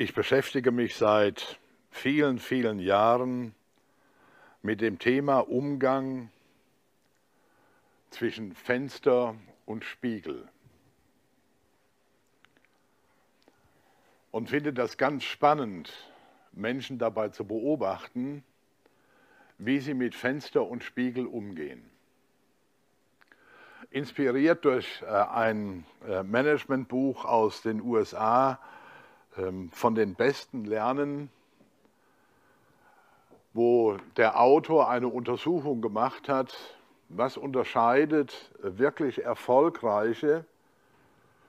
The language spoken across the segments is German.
Ich beschäftige mich seit vielen, vielen Jahren mit dem Thema Umgang zwischen Fenster und Spiegel. Und finde das ganz spannend, Menschen dabei zu beobachten, wie sie mit Fenster und Spiegel umgehen. Inspiriert durch äh, ein äh, Managementbuch aus den USA, von den Besten lernen, wo der Autor eine Untersuchung gemacht hat, was unterscheidet wirklich erfolgreiche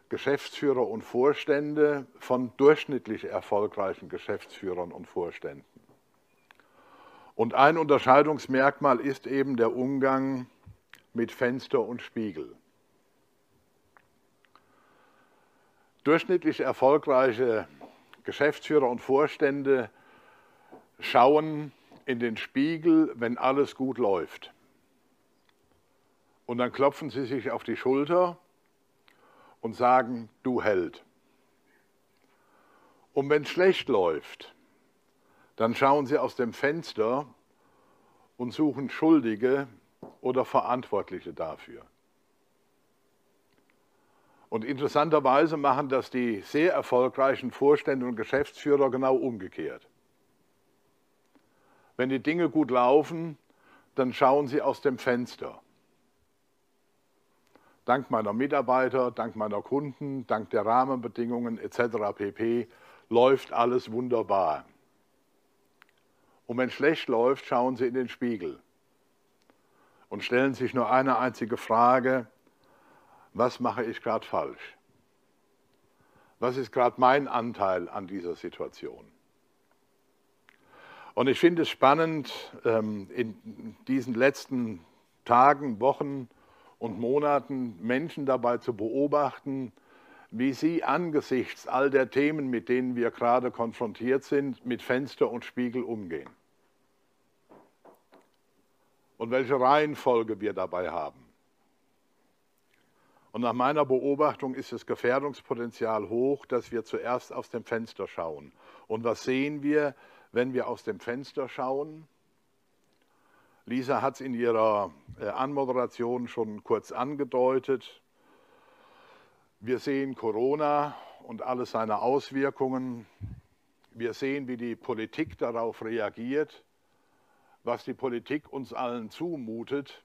Geschäftsführer und Vorstände von durchschnittlich erfolgreichen Geschäftsführern und Vorständen. Und ein Unterscheidungsmerkmal ist eben der Umgang mit Fenster und Spiegel. Durchschnittlich erfolgreiche Geschäftsführer und Vorstände schauen in den Spiegel, wenn alles gut läuft. Und dann klopfen sie sich auf die Schulter und sagen, du Held. Und wenn es schlecht läuft, dann schauen sie aus dem Fenster und suchen Schuldige oder Verantwortliche dafür. Und interessanterweise machen das die sehr erfolgreichen Vorstände und Geschäftsführer genau umgekehrt. Wenn die Dinge gut laufen, dann schauen sie aus dem Fenster. Dank meiner Mitarbeiter, dank meiner Kunden, dank der Rahmenbedingungen etc. pp. läuft alles wunderbar. Und wenn schlecht läuft, schauen sie in den Spiegel und stellen sich nur eine einzige Frage, was mache ich gerade falsch? Was ist gerade mein Anteil an dieser Situation? Und ich finde es spannend, ähm, in diesen letzten Tagen, Wochen und Monaten Menschen dabei zu beobachten, wie sie angesichts all der Themen, mit denen wir gerade konfrontiert sind, mit Fenster und Spiegel umgehen. Und welche Reihenfolge wir dabei haben. Und nach meiner Beobachtung ist das Gefährdungspotenzial hoch, dass wir zuerst aus dem Fenster schauen. Und was sehen wir, wenn wir aus dem Fenster schauen? Lisa hat es in ihrer äh, Anmoderation schon kurz angedeutet. Wir sehen Corona und alle seine Auswirkungen. Wir sehen, wie die Politik darauf reagiert, was die Politik uns allen zumutet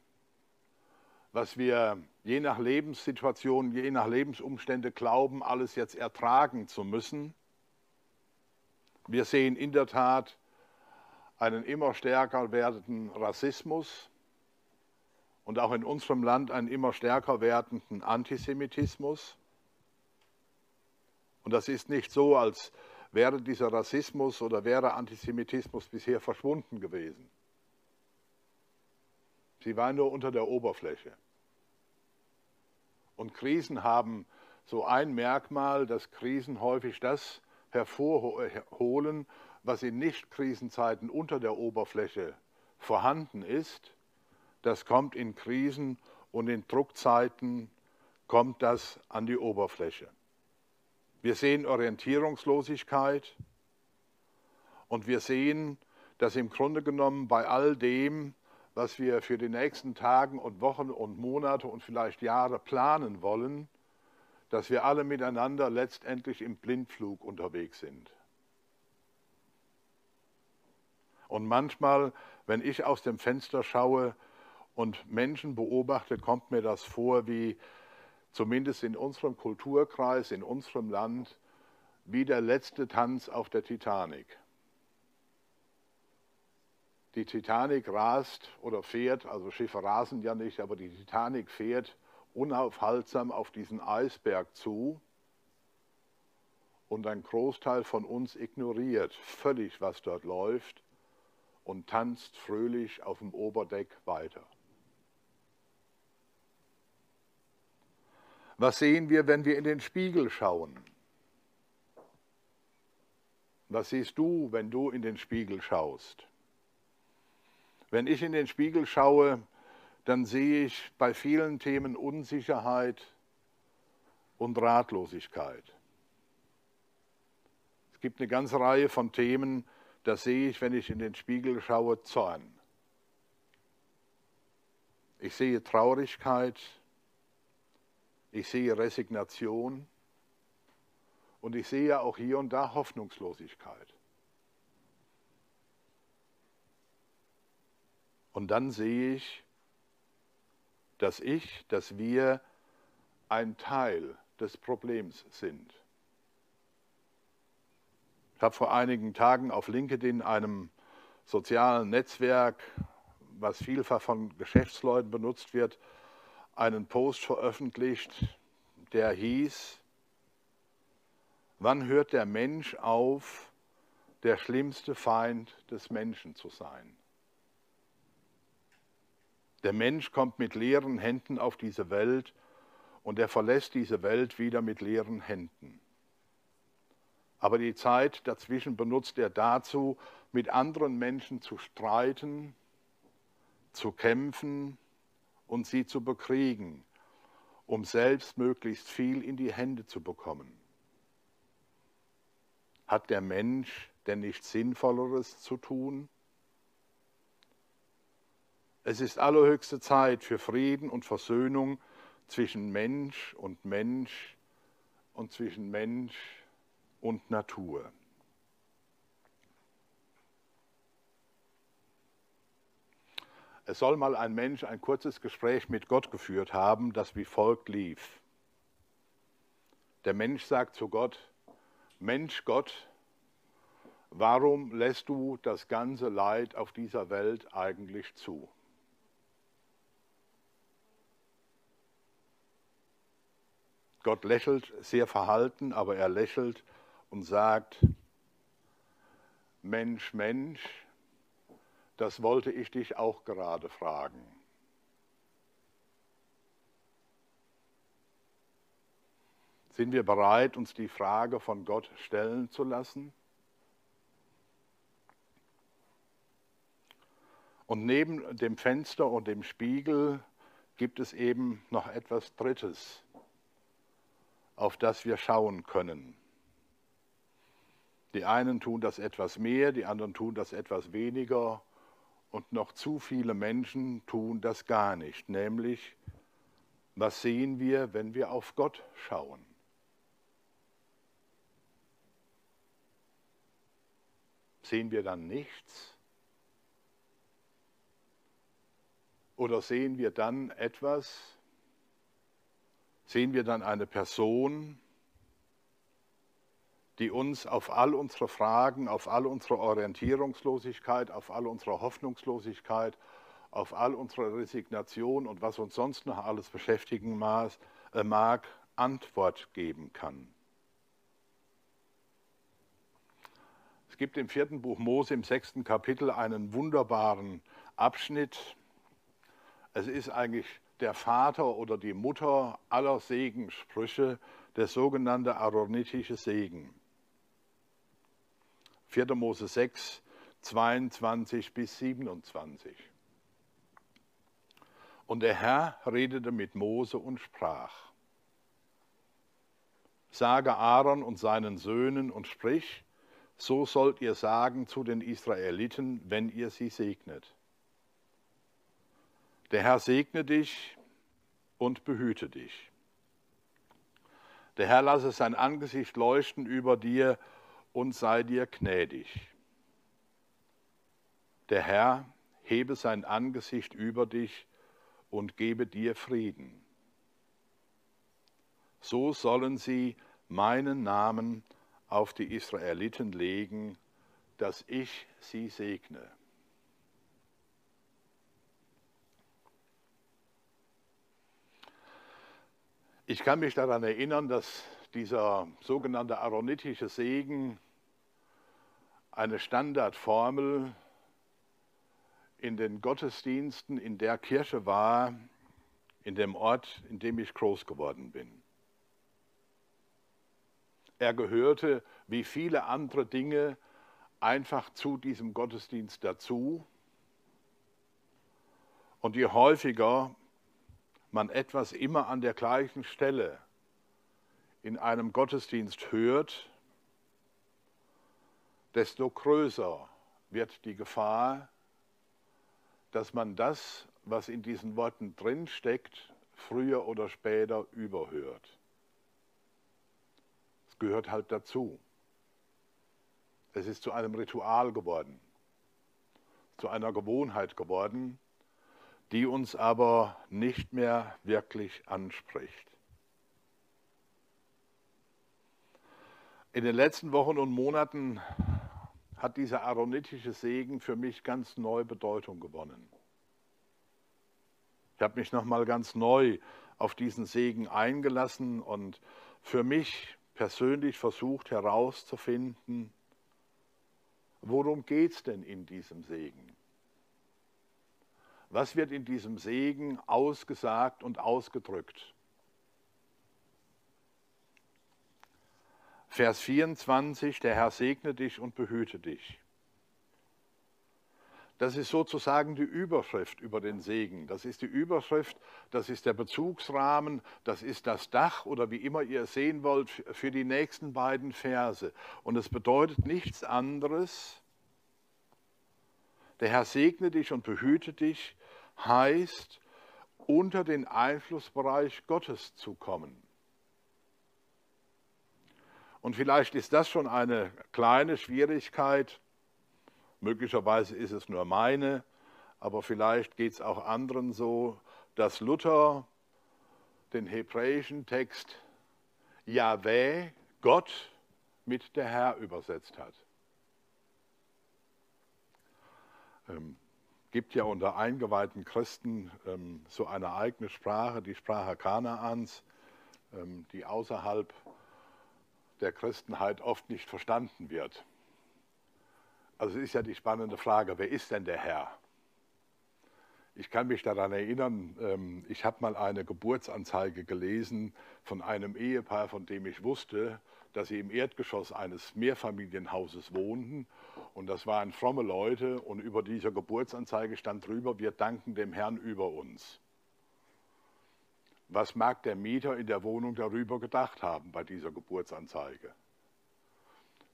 was wir je nach Lebenssituation, je nach Lebensumstände glauben, alles jetzt ertragen zu müssen. Wir sehen in der Tat einen immer stärker werdenden Rassismus und auch in unserem Land einen immer stärker werdenden Antisemitismus. Und das ist nicht so, als wäre dieser Rassismus oder wäre Antisemitismus bisher verschwunden gewesen. Sie war nur unter der Oberfläche. Und Krisen haben so ein Merkmal, dass Krisen häufig das hervorholen, was in Nicht-Krisenzeiten unter der Oberfläche vorhanden ist. Das kommt in Krisen und in Druckzeiten kommt das an die Oberfläche. Wir sehen Orientierungslosigkeit und wir sehen, dass im Grunde genommen bei all dem, was wir für die nächsten Tage und Wochen und Monate und vielleicht Jahre planen wollen, dass wir alle miteinander letztendlich im Blindflug unterwegs sind. Und manchmal, wenn ich aus dem Fenster schaue und Menschen beobachte, kommt mir das vor wie zumindest in unserem Kulturkreis, in unserem Land, wie der letzte Tanz auf der Titanic. Die Titanic rast oder fährt, also Schiffe rasen ja nicht, aber die Titanic fährt unaufhaltsam auf diesen Eisberg zu und ein Großteil von uns ignoriert völlig, was dort läuft und tanzt fröhlich auf dem Oberdeck weiter. Was sehen wir, wenn wir in den Spiegel schauen? Was siehst du, wenn du in den Spiegel schaust? Wenn ich in den Spiegel schaue, dann sehe ich bei vielen Themen Unsicherheit und Ratlosigkeit. Es gibt eine ganze Reihe von Themen, da sehe ich, wenn ich in den Spiegel schaue, Zorn. Ich sehe Traurigkeit, ich sehe Resignation und ich sehe auch hier und da Hoffnungslosigkeit. Und dann sehe ich, dass ich, dass wir ein Teil des Problems sind. Ich habe vor einigen Tagen auf LinkedIn, einem sozialen Netzwerk, was vielfach von Geschäftsleuten benutzt wird, einen Post veröffentlicht, der hieß, wann hört der Mensch auf, der schlimmste Feind des Menschen zu sein? Der Mensch kommt mit leeren Händen auf diese Welt und er verlässt diese Welt wieder mit leeren Händen. Aber die Zeit dazwischen benutzt er dazu, mit anderen Menschen zu streiten, zu kämpfen und sie zu bekriegen, um selbst möglichst viel in die Hände zu bekommen. Hat der Mensch denn nichts Sinnvolleres zu tun? Es ist allerhöchste Zeit für Frieden und Versöhnung zwischen Mensch und Mensch und zwischen Mensch und Natur. Es soll mal ein Mensch ein kurzes Gespräch mit Gott geführt haben, das wie folgt lief. Der Mensch sagt zu Gott, Mensch Gott, warum lässt du das ganze Leid auf dieser Welt eigentlich zu? Gott lächelt sehr verhalten, aber er lächelt und sagt, Mensch, Mensch, das wollte ich dich auch gerade fragen. Sind wir bereit, uns die Frage von Gott stellen zu lassen? Und neben dem Fenster und dem Spiegel gibt es eben noch etwas Drittes auf das wir schauen können. Die einen tun das etwas mehr, die anderen tun das etwas weniger und noch zu viele Menschen tun das gar nicht, nämlich was sehen wir, wenn wir auf Gott schauen? Sehen wir dann nichts? Oder sehen wir dann etwas, sehen wir dann eine Person, die uns auf all unsere Fragen, auf all unsere Orientierungslosigkeit, auf all unsere Hoffnungslosigkeit, auf all unsere Resignation und was uns sonst noch alles beschäftigen äh, mag, Antwort geben kann. Es gibt im vierten Buch Mose im sechsten Kapitel einen wunderbaren Abschnitt. Es ist eigentlich der Vater oder die Mutter aller Segenssprüche, der sogenannte aaronitische Segen. 4. Mose 6, 22 bis 27. Und der Herr redete mit Mose und sprach, Sage Aaron und seinen Söhnen und sprich, so sollt ihr sagen zu den Israeliten, wenn ihr sie segnet. Der Herr segne dich und behüte dich. Der Herr lasse sein Angesicht leuchten über dir und sei dir gnädig. Der Herr hebe sein Angesicht über dich und gebe dir Frieden. So sollen sie meinen Namen auf die Israeliten legen, dass ich sie segne. Ich kann mich daran erinnern, dass dieser sogenannte aaronitische Segen eine Standardformel in den Gottesdiensten in der Kirche war, in dem Ort, in dem ich groß geworden bin. Er gehörte wie viele andere Dinge einfach zu diesem Gottesdienst dazu. Und je häufiger man etwas immer an der gleichen Stelle in einem Gottesdienst hört, desto größer wird die Gefahr, dass man das, was in diesen Worten drinsteckt, früher oder später überhört. Es gehört halt dazu. Es ist zu einem Ritual geworden, zu einer Gewohnheit geworden, die uns aber nicht mehr wirklich anspricht. In den letzten Wochen und Monaten hat dieser aaronitische Segen für mich ganz neue Bedeutung gewonnen. Ich habe mich nochmal ganz neu auf diesen Segen eingelassen und für mich persönlich versucht herauszufinden, worum geht es denn in diesem Segen? Was wird in diesem Segen ausgesagt und ausgedrückt? Vers 24, der Herr segne dich und behüte dich. Das ist sozusagen die Überschrift über den Segen. Das ist die Überschrift, das ist der Bezugsrahmen, das ist das Dach oder wie immer ihr es sehen wollt für die nächsten beiden Verse. Und es bedeutet nichts anderes. Der Herr segne dich und behüte dich, heißt unter den Einflussbereich Gottes zu kommen. Und vielleicht ist das schon eine kleine Schwierigkeit, Möglicherweise ist es nur meine, aber vielleicht geht es auch anderen so, dass Luther den hebräischen Text Yahweh, Gott, mit der Herr übersetzt hat. Ähm, gibt ja unter eingeweihten Christen ähm, so eine eigene Sprache, die Sprache Kanaans, ähm, die außerhalb der Christenheit oft nicht verstanden wird. Also ist ja die spannende Frage, wer ist denn der Herr? Ich kann mich daran erinnern, ähm, ich habe mal eine Geburtsanzeige gelesen von einem Ehepaar, von dem ich wusste, dass sie im Erdgeschoss eines Mehrfamilienhauses wohnten. Und das waren fromme Leute und über dieser Geburtsanzeige stand drüber, wir danken dem Herrn über uns. Was mag der Mieter in der Wohnung darüber gedacht haben bei dieser Geburtsanzeige?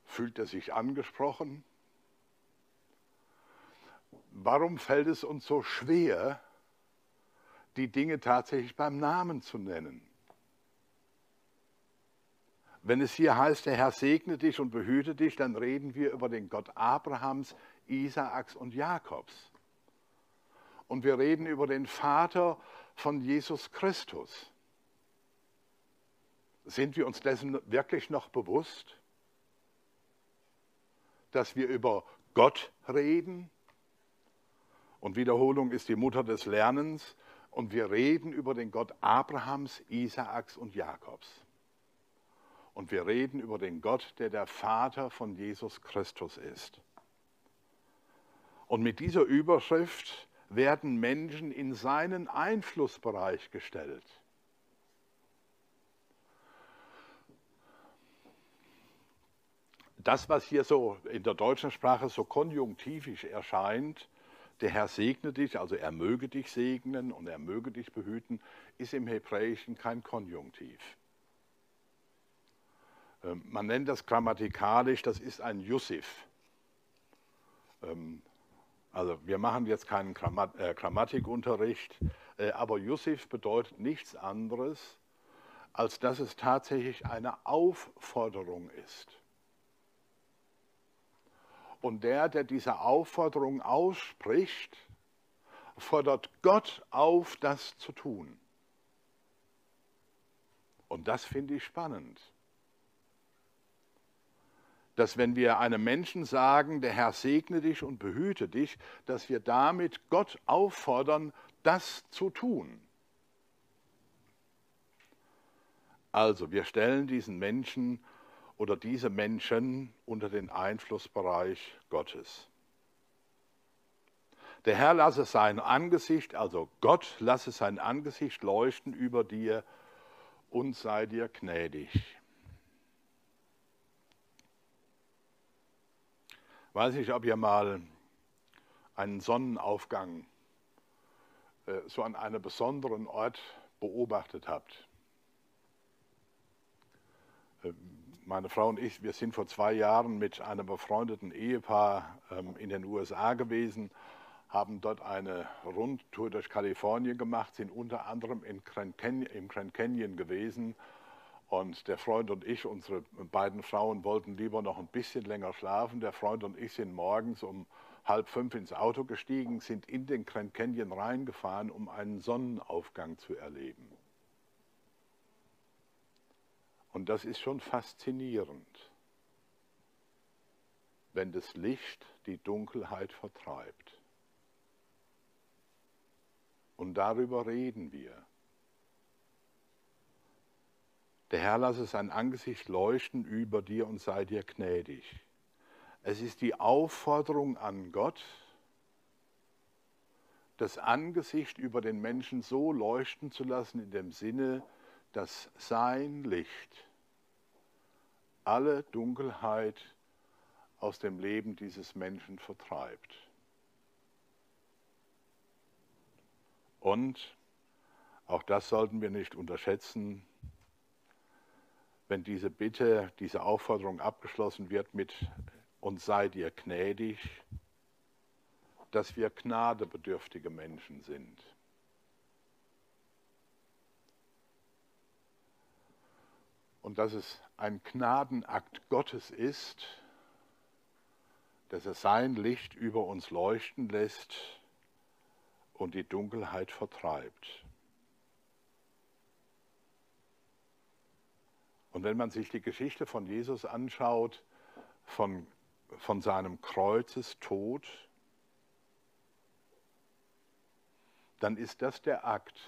Fühlt er sich angesprochen? warum fällt es uns so schwer, die Dinge tatsächlich beim Namen zu nennen? Wenn es hier heißt, der Herr segne dich und behüte dich, dann reden wir über den Gott Abrahams, Isaaks und Jakobs. Und wir reden über den Vater von Jesus Christus. Sind wir uns dessen wirklich noch bewusst, dass wir über Gott reden und Wiederholung ist die Mutter des Lernens. Und wir reden über den Gott Abrahams, Isaaks und Jakobs. Und wir reden über den Gott, der der Vater von Jesus Christus ist. Und mit dieser Überschrift werden Menschen in seinen Einflussbereich gestellt. Das, was hier so in der deutschen Sprache so konjunktivisch erscheint, der Herr segne dich, also er möge dich segnen und er möge dich behüten, ist im Hebräischen kein Konjunktiv. Ähm, man nennt das grammatikalisch, das ist ein Jussif. Ähm, also wir machen jetzt keinen äh, Grammatikunterricht, äh, aber Jussif bedeutet nichts anderes, als dass es tatsächlich eine Aufforderung ist. Und der, der diese Aufforderung ausspricht, fordert Gott auf, das zu tun. Und das finde ich spannend. Dass wenn wir einem Menschen sagen, der Herr segne dich und behüte dich, dass wir damit Gott auffordern, das zu tun. Also wir stellen diesen Menschen oder diese Menschen unter den Einflussbereich Gottes. Der Herr lasse sein Angesicht, also Gott lasse sein Angesicht leuchten über dir und sei dir gnädig. Weiß nicht, ob ihr mal einen Sonnenaufgang äh, so an einem besonderen Ort beobachtet habt. Äh, meine Frau und ich, wir sind vor zwei Jahren mit einem befreundeten Ehepaar ähm, in den USA gewesen, haben dort eine Rundtour durch Kalifornien gemacht, sind unter anderem in Grand Canyon, im Grand Canyon gewesen. Und der Freund und ich, unsere beiden Frauen, wollten lieber noch ein bisschen länger schlafen. Der Freund und ich sind morgens um halb fünf ins Auto gestiegen, sind in den Grand Canyon reingefahren, um einen Sonnenaufgang zu erleben. Und das ist schon faszinierend, wenn das Licht die Dunkelheit vertreibt. Und darüber reden wir. Der Herr lasse sein Angesicht leuchten über dir und sei dir gnädig. Es ist die Aufforderung an Gott, das Angesicht über den Menschen so leuchten zu lassen in dem Sinne, dass sein Licht alle Dunkelheit aus dem Leben dieses Menschen vertreibt. Und auch das sollten wir nicht unterschätzen, wenn diese Bitte, diese Aufforderung abgeschlossen wird mit und sei dir gnädig, dass wir gnadebedürftige Menschen sind. Und dass es ein Gnadenakt Gottes ist, dass er sein Licht über uns leuchten lässt und die Dunkelheit vertreibt. Und wenn man sich die Geschichte von Jesus anschaut, von von seinem Kreuzestod, dann ist das der Akt,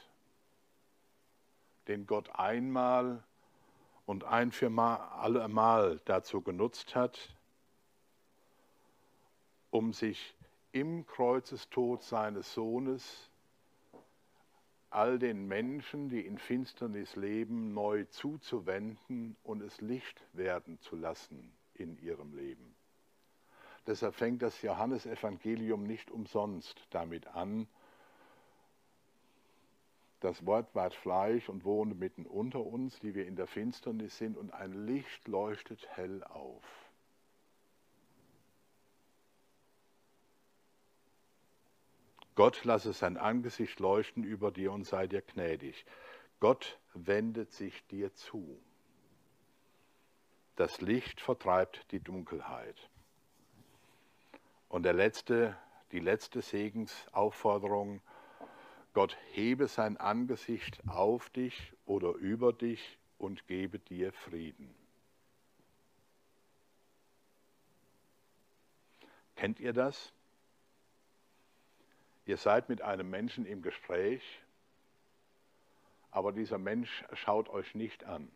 den Gott einmal und ein für alle Mal dazu genutzt hat, um sich im Kreuzestod seines Sohnes all den Menschen, die in Finsternis leben, neu zuzuwenden und es Licht werden zu lassen in ihrem Leben. Deshalb fängt das Johannesevangelium nicht umsonst damit an. Das Wort ward Fleisch und wohne mitten unter uns, die wir in der Finsternis sind, und ein Licht leuchtet hell auf. Gott lasse sein Angesicht leuchten über dir und sei dir gnädig. Gott wendet sich dir zu. Das Licht vertreibt die Dunkelheit. Und der letzte, die letzte Segensaufforderung, Gott hebe sein Angesicht auf dich oder über dich und gebe dir Frieden. Kennt ihr das? Ihr seid mit einem Menschen im Gespräch, aber dieser Mensch schaut euch nicht an.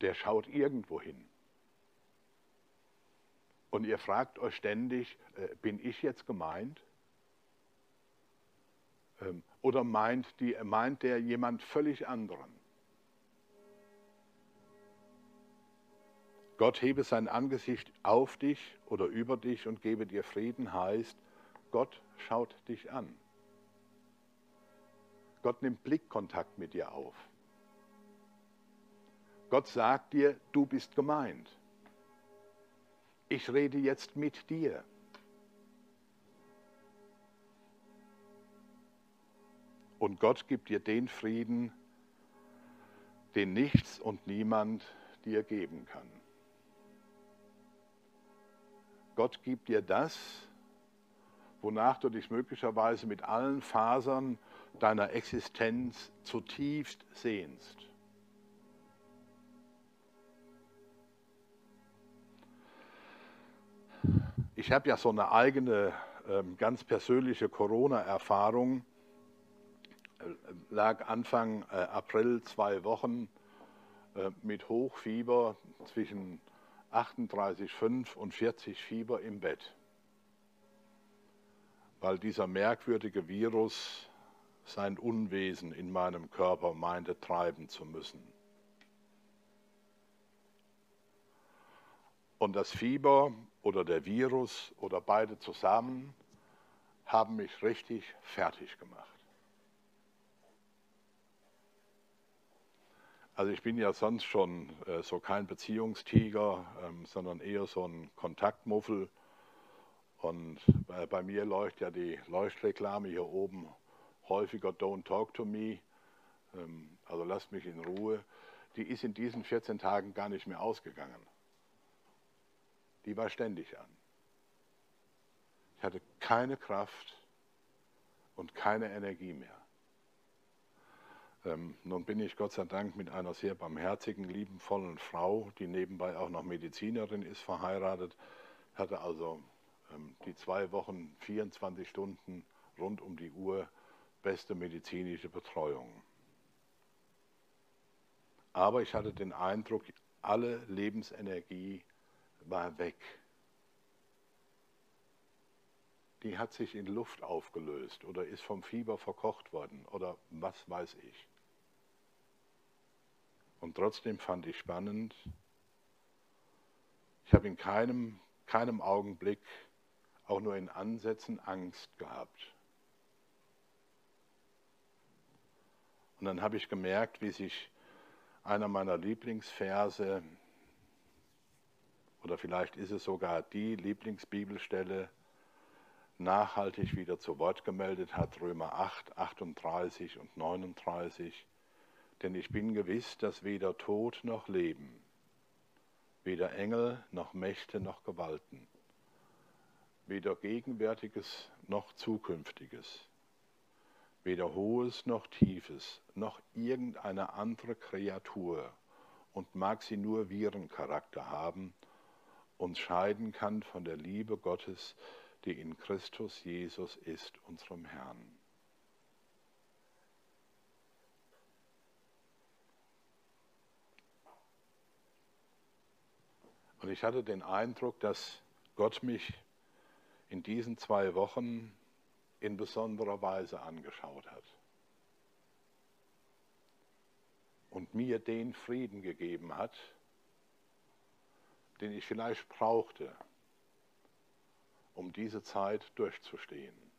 Der schaut irgendwo hin. Und ihr fragt euch ständig, äh, bin ich jetzt gemeint? Ähm, oder meint, die, meint der jemand völlig anderen? Gott hebe sein Angesicht auf dich oder über dich und gebe dir Frieden heißt, Gott schaut dich an. Gott nimmt Blickkontakt mit dir auf. Gott sagt dir, du bist gemeint ich rede jetzt mit dir. Und Gott gibt dir den Frieden, den nichts und niemand dir geben kann. Gott gibt dir das, wonach du dich möglicherweise mit allen Fasern deiner Existenz zutiefst sehnst. Ich habe ja so eine eigene, ähm, ganz persönliche Corona-Erfahrung. Lag Anfang äh, April zwei Wochen äh, mit Hochfieber zwischen 38,5 und 40 Fieber im Bett, weil dieser merkwürdige Virus sein Unwesen in meinem Körper meinte treiben zu müssen. Und das Fieber oder der Virus oder beide zusammen haben mich richtig fertig gemacht. Also ich bin ja sonst schon äh, so kein Beziehungstiger, ähm, sondern eher so ein Kontaktmuffel. Und äh, bei mir leuchtet ja die Leuchtreklame hier oben häufiger Don't talk to me, ähm, also lasst mich in Ruhe. Die ist in diesen 14 Tagen gar nicht mehr ausgegangen. Die war ständig an. Ich hatte keine Kraft und keine Energie mehr. Ähm, nun bin ich Gott sei Dank mit einer sehr barmherzigen, liebenvollen Frau, die nebenbei auch noch Medizinerin ist, verheiratet. Hatte also ähm, die zwei Wochen, 24 Stunden rund um die Uhr beste medizinische Betreuung. Aber ich hatte den Eindruck, alle Lebensenergie war weg. Die hat sich in Luft aufgelöst oder ist vom Fieber verkocht worden oder was weiß ich. Und trotzdem fand ich spannend, ich habe in keinem, keinem Augenblick auch nur in Ansätzen Angst gehabt. Und dann habe ich gemerkt, wie sich einer meiner Lieblingsverse, oder vielleicht ist es sogar die Lieblingsbibelstelle, nachhaltig wieder zu Wort gemeldet hat, Römer 8, 38 und 39. Denn ich bin gewiss, dass weder Tod noch Leben, weder Engel noch Mächte noch Gewalten, weder Gegenwärtiges noch Zukünftiges, weder Hohes noch Tiefes, noch irgendeine andere Kreatur, und mag sie nur Virencharakter haben, uns scheiden kann von der Liebe Gottes, die in Christus Jesus ist, unserem Herrn. Und ich hatte den Eindruck, dass Gott mich in diesen zwei Wochen in besonderer Weise angeschaut hat und mir den Frieden gegeben hat, den ich vielleicht brauchte, um diese Zeit durchzustehen.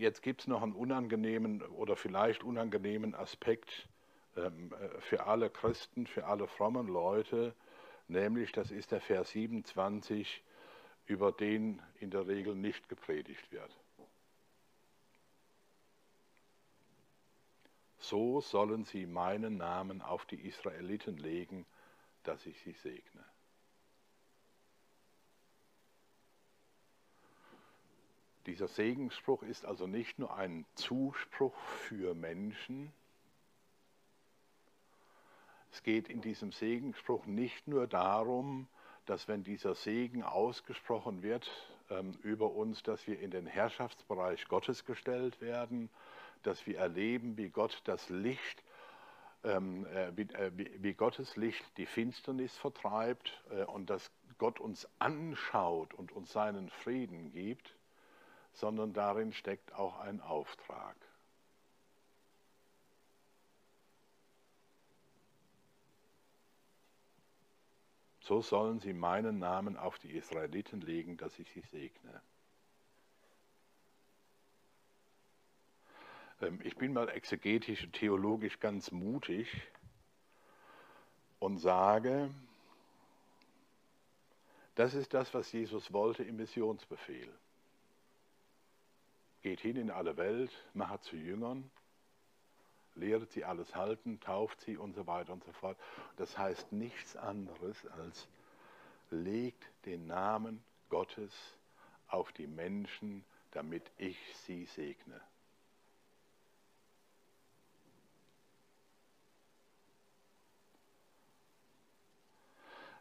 Jetzt gibt es noch einen unangenehmen oder vielleicht unangenehmen Aspekt ähm, äh, für alle Christen, für alle frommen Leute, nämlich das ist der Vers 27, über den in der Regel nicht gepredigt wird. So sollen sie meinen Namen auf die Israeliten legen, dass ich sie segne. Dieser Segensspruch ist also nicht nur ein Zuspruch für Menschen. Es geht in diesem Segensspruch nicht nur darum, dass wenn dieser Segen ausgesprochen wird ähm, über uns, dass wir in den Herrschaftsbereich Gottes gestellt werden, dass wir erleben, wie Gott das Licht, ähm, äh, wie, äh, wie, Gottes Licht die Finsternis vertreibt äh, und dass Gott uns anschaut und uns seinen Frieden gibt, sondern darin steckt auch ein Auftrag. So sollen sie meinen Namen auf die Israeliten legen, dass ich sie segne. Ähm, ich bin mal exegetisch und theologisch ganz mutig und sage, das ist das, was Jesus wollte im Missionsbefehl. Geht hin in alle Welt, macht zu Jüngern, lehret sie alles halten, tauft sie und so weiter und so fort. Das heißt nichts anderes als legt den Namen Gottes auf die Menschen, damit ich sie segne.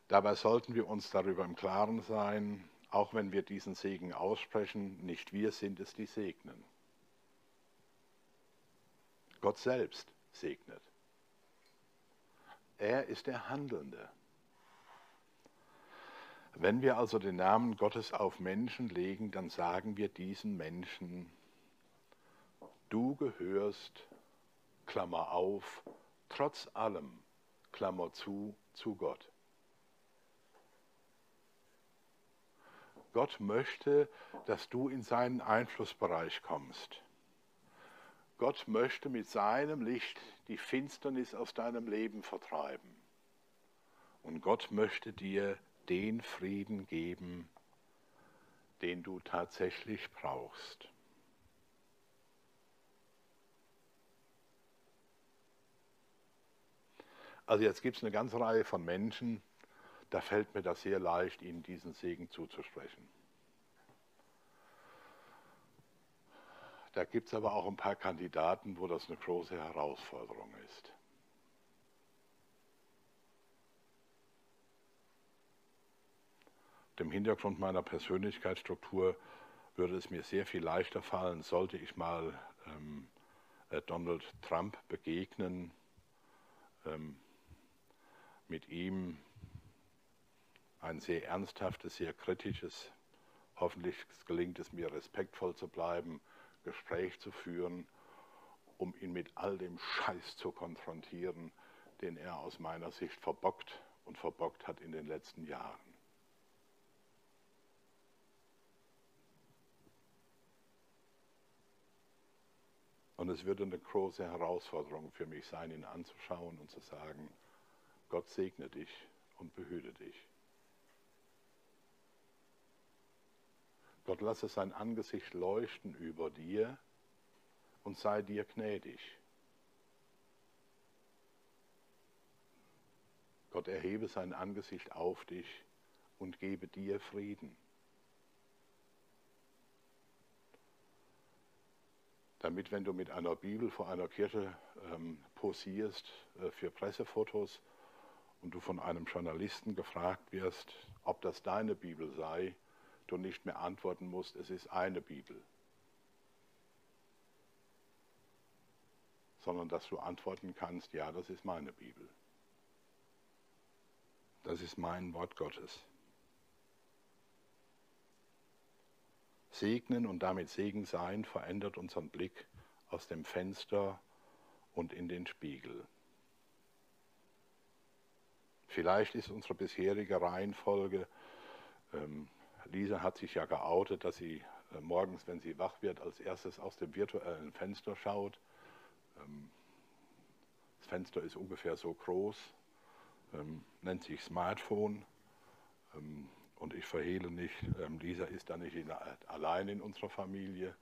Dabei sollten wir uns darüber im Klaren sein, auch wenn wir diesen Segen aussprechen, nicht wir sind es, die segnen. Gott selbst segnet. Er ist der Handelnde. Wenn wir also den Namen Gottes auf Menschen legen, dann sagen wir diesen Menschen, du gehörst, Klammer auf, trotz allem, Klammer zu, zu Gott. Gott möchte, dass du in seinen Einflussbereich kommst. Gott möchte mit seinem Licht die Finsternis aus deinem Leben vertreiben. Und Gott möchte dir den Frieden geben, den du tatsächlich brauchst. Also jetzt gibt es eine ganze Reihe von Menschen, da fällt mir das sehr leicht, ihnen diesen Segen zuzusprechen. Da gibt es aber auch ein paar Kandidaten, wo das eine große Herausforderung ist. Dem Hintergrund meiner Persönlichkeitsstruktur würde es mir sehr viel leichter fallen, sollte ich mal ähm, äh, Donald Trump begegnen, ähm, mit ihm ein sehr ernsthaftes, sehr kritisches, hoffentlich gelingt es mir respektvoll zu bleiben, Gespräch zu führen, um ihn mit all dem Scheiß zu konfrontieren, den er aus meiner Sicht verbockt und verbockt hat in den letzten Jahren. Und es würde eine große Herausforderung für mich sein, ihn anzuschauen und zu sagen, Gott segne dich und behüte dich. Gott lasse sein Angesicht leuchten über dir und sei dir gnädig. Gott erhebe sein Angesicht auf dich und gebe dir Frieden. Damit, wenn du mit einer Bibel vor einer Kirche ähm, posierst äh, für Pressefotos und du von einem Journalisten gefragt wirst, ob das deine Bibel sei, du nicht mehr antworten musst, es ist eine Bibel, sondern dass du antworten kannst, ja, das ist meine Bibel. Das ist mein Wort Gottes. Segnen und damit Segen sein verändert unseren Blick aus dem Fenster und in den Spiegel. Vielleicht ist unsere bisherige Reihenfolge ähm, Lisa hat sich ja geoutet, dass sie äh, morgens, wenn sie wach wird, als erstes aus dem virtuellen Fenster schaut. Ähm, das Fenster ist ungefähr so groß, ähm, nennt sich Smartphone. Ähm, und ich verhehle nicht, Lisa ist da nicht in, allein in unserer Familie.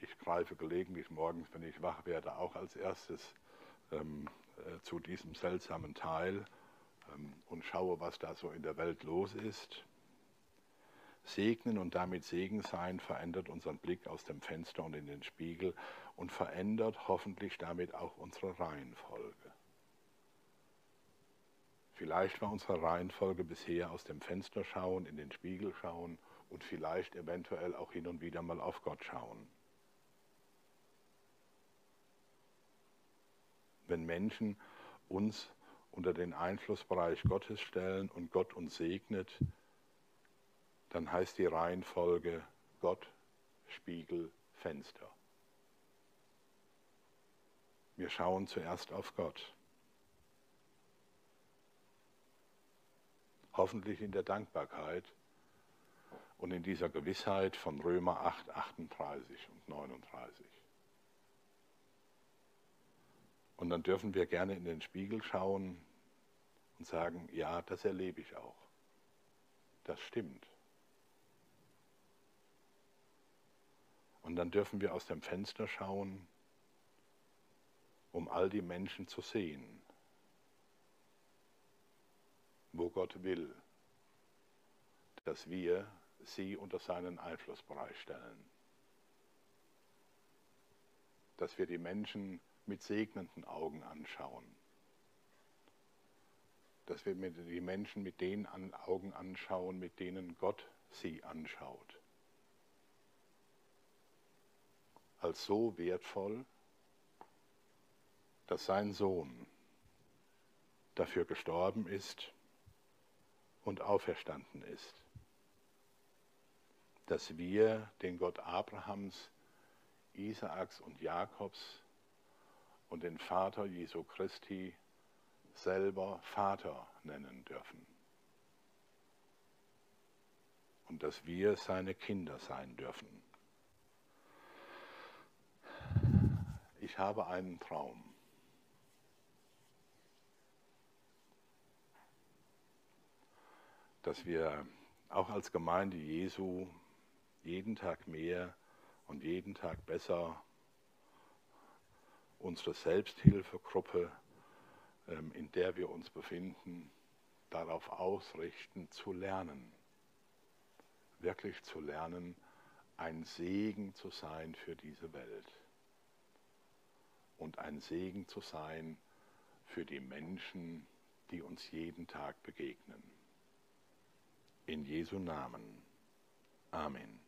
ich greife gelegentlich morgens, wenn ich wach werde, auch als erstes äh, zu diesem seltsamen Teil und schaue, was da so in der Welt los ist. Segnen und damit Segen sein verändert unseren Blick aus dem Fenster und in den Spiegel und verändert hoffentlich damit auch unsere Reihenfolge. Vielleicht war unsere Reihenfolge bisher aus dem Fenster schauen, in den Spiegel schauen und vielleicht eventuell auch hin und wieder mal auf Gott schauen. Wenn Menschen uns unter den Einflussbereich Gottes stellen und Gott uns segnet, dann heißt die Reihenfolge Gott, Spiegel, Fenster. Wir schauen zuerst auf Gott. Hoffentlich in der Dankbarkeit und in dieser Gewissheit von Römer 8, 38 und 39. Und dann dürfen wir gerne in den Spiegel schauen und sagen, ja, das erlebe ich auch. Das stimmt. Und dann dürfen wir aus dem Fenster schauen, um all die Menschen zu sehen, wo Gott will, dass wir sie unter seinen Einflussbereich stellen. Dass wir die Menschen mit segnenden Augen anschauen. Dass wir die Menschen mit den Augen anschauen, mit denen Gott sie anschaut. Als so wertvoll, dass sein Sohn dafür gestorben ist und auferstanden ist, dass wir den Gott Abrahams, Isaaks und Jakobs und den Vater Jesu Christi selber Vater nennen dürfen. und dass wir seine Kinder sein dürfen. Ich habe einen Traum. dass wir auch als Gemeinde Jesu jeden Tag mehr und jeden Tag besser unsere Selbsthilfegruppe, ähm, in der wir uns befinden, darauf ausrichten, zu lernen. Wirklich zu lernen, ein Segen zu sein für diese Welt. Und ein Segen zu sein für die Menschen, die uns jeden Tag begegnen. In Jesu Namen. Amen.